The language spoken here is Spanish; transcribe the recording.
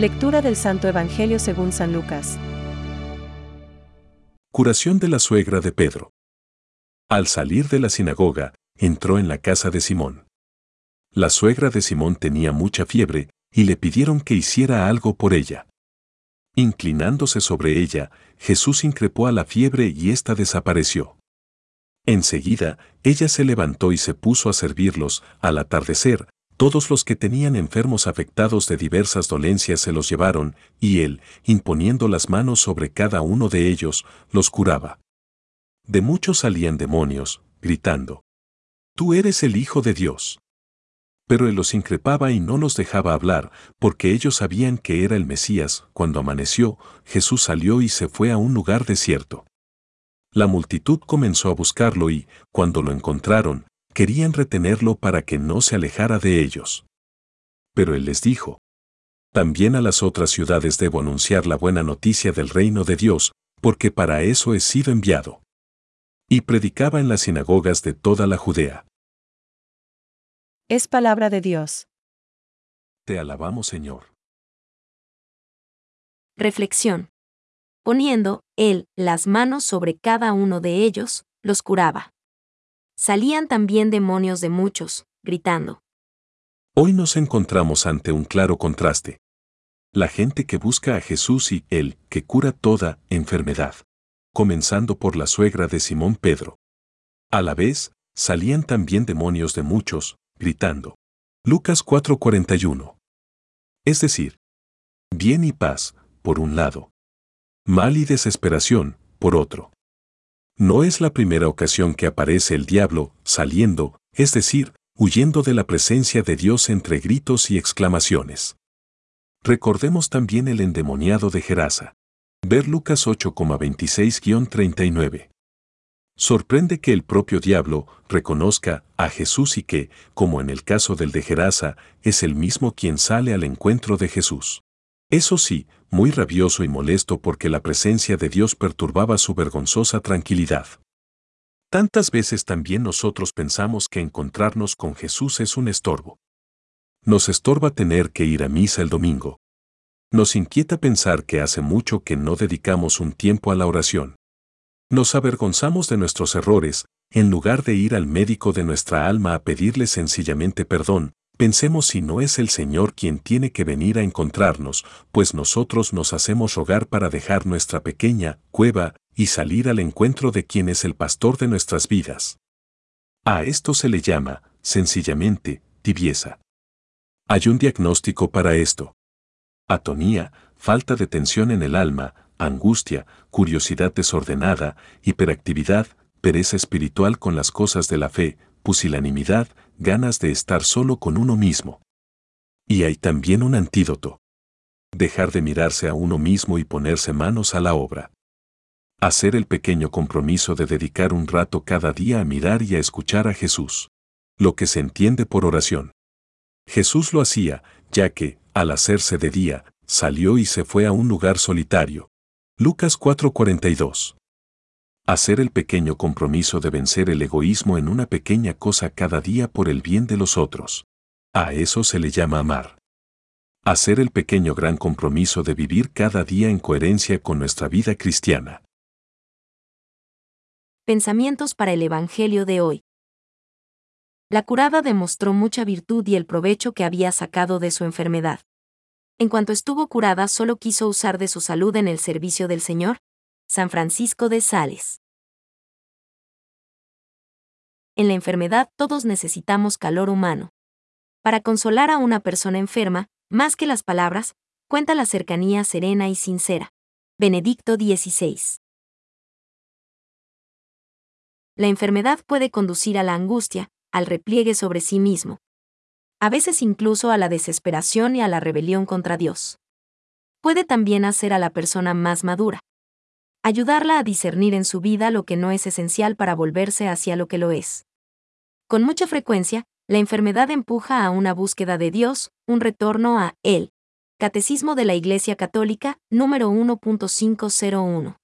Lectura del Santo Evangelio según San Lucas. Curación de la suegra de Pedro. Al salir de la sinagoga, entró en la casa de Simón. La suegra de Simón tenía mucha fiebre y le pidieron que hiciera algo por ella. Inclinándose sobre ella, Jesús increpó a la fiebre y ésta desapareció. Enseguida, ella se levantó y se puso a servirlos. Al atardecer, todos los que tenían enfermos afectados de diversas dolencias se los llevaron, y él, imponiendo las manos sobre cada uno de ellos, los curaba. De muchos salían demonios, gritando, Tú eres el Hijo de Dios. Pero él los increpaba y no los dejaba hablar, porque ellos sabían que era el Mesías. Cuando amaneció, Jesús salió y se fue a un lugar desierto. La multitud comenzó a buscarlo y, cuando lo encontraron, querían retenerlo para que no se alejara de ellos. Pero él les dijo, También a las otras ciudades debo anunciar la buena noticia del reino de Dios, porque para eso he sido enviado. Y predicaba en las sinagogas de toda la Judea. Es palabra de Dios. Te alabamos Señor. Reflexión. Poniendo, él, las manos sobre cada uno de ellos, los curaba. Salían también demonios de muchos, gritando. Hoy nos encontramos ante un claro contraste. La gente que busca a Jesús y Él, que cura toda enfermedad. Comenzando por la suegra de Simón Pedro. A la vez, salían también demonios de muchos, gritando. Lucas 4:41. Es decir, bien y paz, por un lado. Mal y desesperación, por otro. No es la primera ocasión que aparece el diablo, saliendo, es decir, huyendo de la presencia de Dios entre gritos y exclamaciones. Recordemos también el endemoniado de Gerasa. Ver Lucas 8,26-39. Sorprende que el propio diablo reconozca a Jesús y que, como en el caso del de Gerasa, es el mismo quien sale al encuentro de Jesús. Eso sí, muy rabioso y molesto porque la presencia de Dios perturbaba su vergonzosa tranquilidad. Tantas veces también nosotros pensamos que encontrarnos con Jesús es un estorbo. Nos estorba tener que ir a misa el domingo. Nos inquieta pensar que hace mucho que no dedicamos un tiempo a la oración. Nos avergonzamos de nuestros errores, en lugar de ir al médico de nuestra alma a pedirle sencillamente perdón, pensemos si no es el Señor quien tiene que venir a encontrarnos, pues nosotros nos hacemos rogar para dejar nuestra pequeña cueva y salir al encuentro de quien es el pastor de nuestras vidas. A esto se le llama, sencillamente, tibieza. Hay un diagnóstico para esto. Atonía, falta de tensión en el alma, angustia, curiosidad desordenada, hiperactividad, pereza espiritual con las cosas de la fe, pusilanimidad, ganas de estar solo con uno mismo. Y hay también un antídoto. Dejar de mirarse a uno mismo y ponerse manos a la obra. Hacer el pequeño compromiso de dedicar un rato cada día a mirar y a escuchar a Jesús. Lo que se entiende por oración. Jesús lo hacía, ya que, al hacerse de día, salió y se fue a un lugar solitario, Lucas 4:42. Hacer el pequeño compromiso de vencer el egoísmo en una pequeña cosa cada día por el bien de los otros. A eso se le llama amar. Hacer el pequeño gran compromiso de vivir cada día en coherencia con nuestra vida cristiana. Pensamientos para el Evangelio de hoy. La curada demostró mucha virtud y el provecho que había sacado de su enfermedad en cuanto estuvo curada solo quiso usar de su salud en el servicio del Señor. San Francisco de Sales. En la enfermedad todos necesitamos calor humano. Para consolar a una persona enferma, más que las palabras, cuenta la cercanía serena y sincera. Benedicto XVI. La enfermedad puede conducir a la angustia, al repliegue sobre sí mismo, a veces incluso a la desesperación y a la rebelión contra Dios. Puede también hacer a la persona más madura. Ayudarla a discernir en su vida lo que no es esencial para volverse hacia lo que lo es. Con mucha frecuencia, la enfermedad empuja a una búsqueda de Dios, un retorno a Él. Catecismo de la Iglesia Católica, número 1.501.